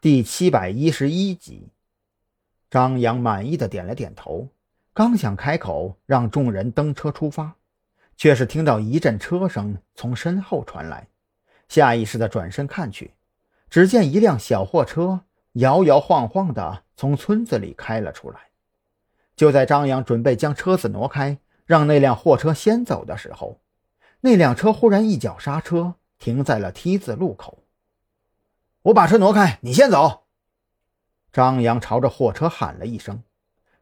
第七百一十一集，张扬满意的点了点头，刚想开口让众人登车出发，却是听到一阵车声从身后传来，下意识的转身看去，只见一辆小货车摇摇晃晃的从村子里开了出来。就在张扬准备将车子挪开，让那辆货车先走的时候，那辆车忽然一脚刹车，停在了梯子路口。我把车挪开，你先走。张扬朝着货车喊了一声，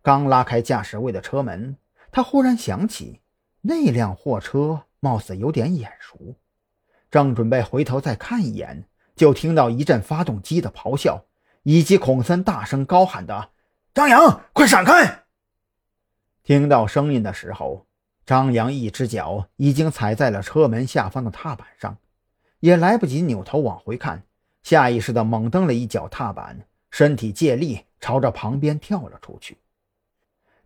刚拉开驾驶位的车门，他忽然想起那辆货车貌似有点眼熟，正准备回头再看一眼，就听到一阵发动机的咆哮，以及孔森大声高喊的：“张扬，快闪开！”听到声音的时候，张扬一只脚已经踩在了车门下方的踏板上，也来不及扭头往回看。下意识地猛蹬了一脚踏板，身体借力朝着旁边跳了出去。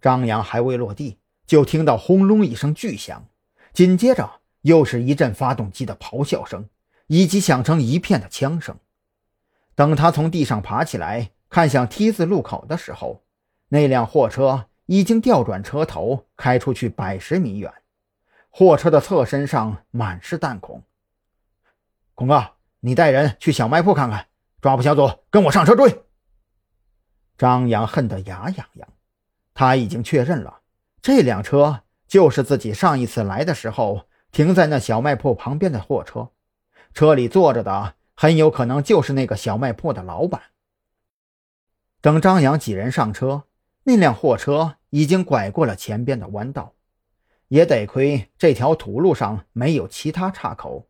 张扬还未落地，就听到轰隆一声巨响，紧接着又是一阵发动机的咆哮声，以及响成一片的枪声。等他从地上爬起来，看向 T 字路口的时候，那辆货车已经调转车头开出去百十米远，货车的侧身上满是弹孔。孔哥。你带人去小卖铺看看，抓捕小组跟我上车追。张扬恨得牙痒痒，他已经确认了，这辆车就是自己上一次来的时候停在那小卖铺旁边的货车，车里坐着的很有可能就是那个小卖铺的老板。等张扬几人上车，那辆货车已经拐过了前边的弯道，也得亏这条土路上没有其他岔口，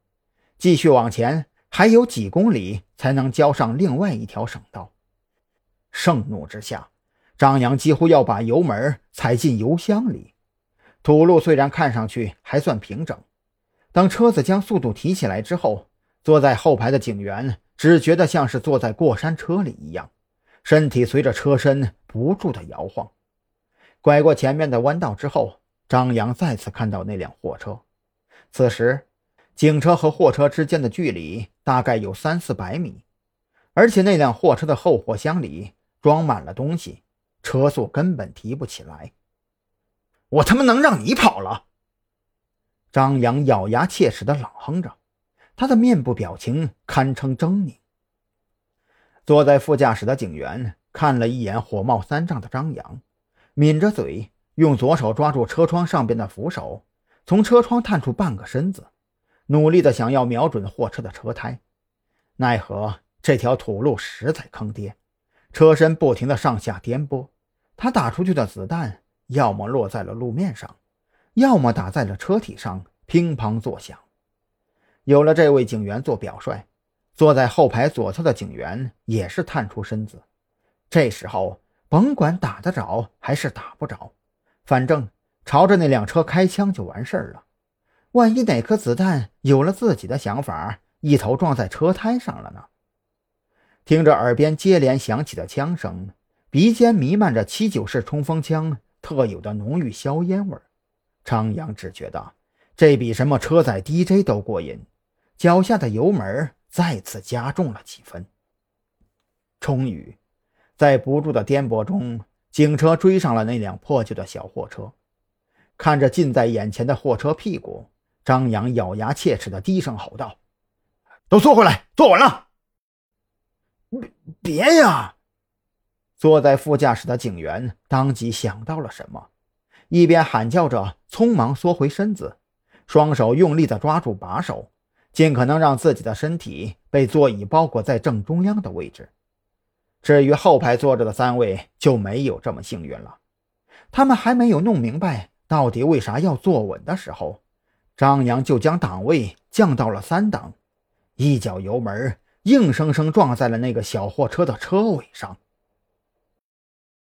继续往前。还有几公里才能交上另外一条省道。盛怒之下，张扬几乎要把油门踩进油箱里。土路虽然看上去还算平整，当车子将速度提起来之后，坐在后排的警员只觉得像是坐在过山车里一样，身体随着车身不住的摇晃。拐过前面的弯道之后，张扬再次看到那辆货车。此时。警车和货车之间的距离大概有三四百米，而且那辆货车的后货箱里装满了东西，车速根本提不起来。我他妈能让你跑了？张扬咬牙切齿地冷哼着，他的面部表情堪称狰狞。坐在副驾驶的警员看了一眼火冒三丈的张扬，抿着嘴，用左手抓住车窗上边的扶手，从车窗探出半个身子。努力的想要瞄准货车的车胎，奈何这条土路实在坑爹，车身不停的上下颠簸，他打出去的子弹要么落在了路面上，要么打在了车体上，乒乓作响。有了这位警员做表率，坐在后排左侧的警员也是探出身子。这时候，甭管打得着还是打不着，反正朝着那辆车开枪就完事儿了。万一哪颗子弹有了自己的想法，一头撞在车胎上了呢？听着耳边接连响起的枪声，鼻尖弥漫着七九式冲锋枪特有的浓郁硝烟味儿张扬只觉得这比什么车载 DJ 都过瘾，脚下的油门再次加重了几分。终于，在不住的颠簸中，警车追上了那辆破旧的小货车，看着近在眼前的货车屁股。张扬咬牙切齿的低声吼道：“都坐回来，坐稳了！”别别呀！坐在副驾驶的警员当即想到了什么，一边喊叫着，匆忙缩回身子，双手用力的抓住把手，尽可能让自己的身体被座椅包裹在正中央的位置。至于后排坐着的三位就没有这么幸运了，他们还没有弄明白到底为啥要坐稳的时候。张扬就将档位降到了三档，一脚油门，硬生生撞在了那个小货车的车尾上。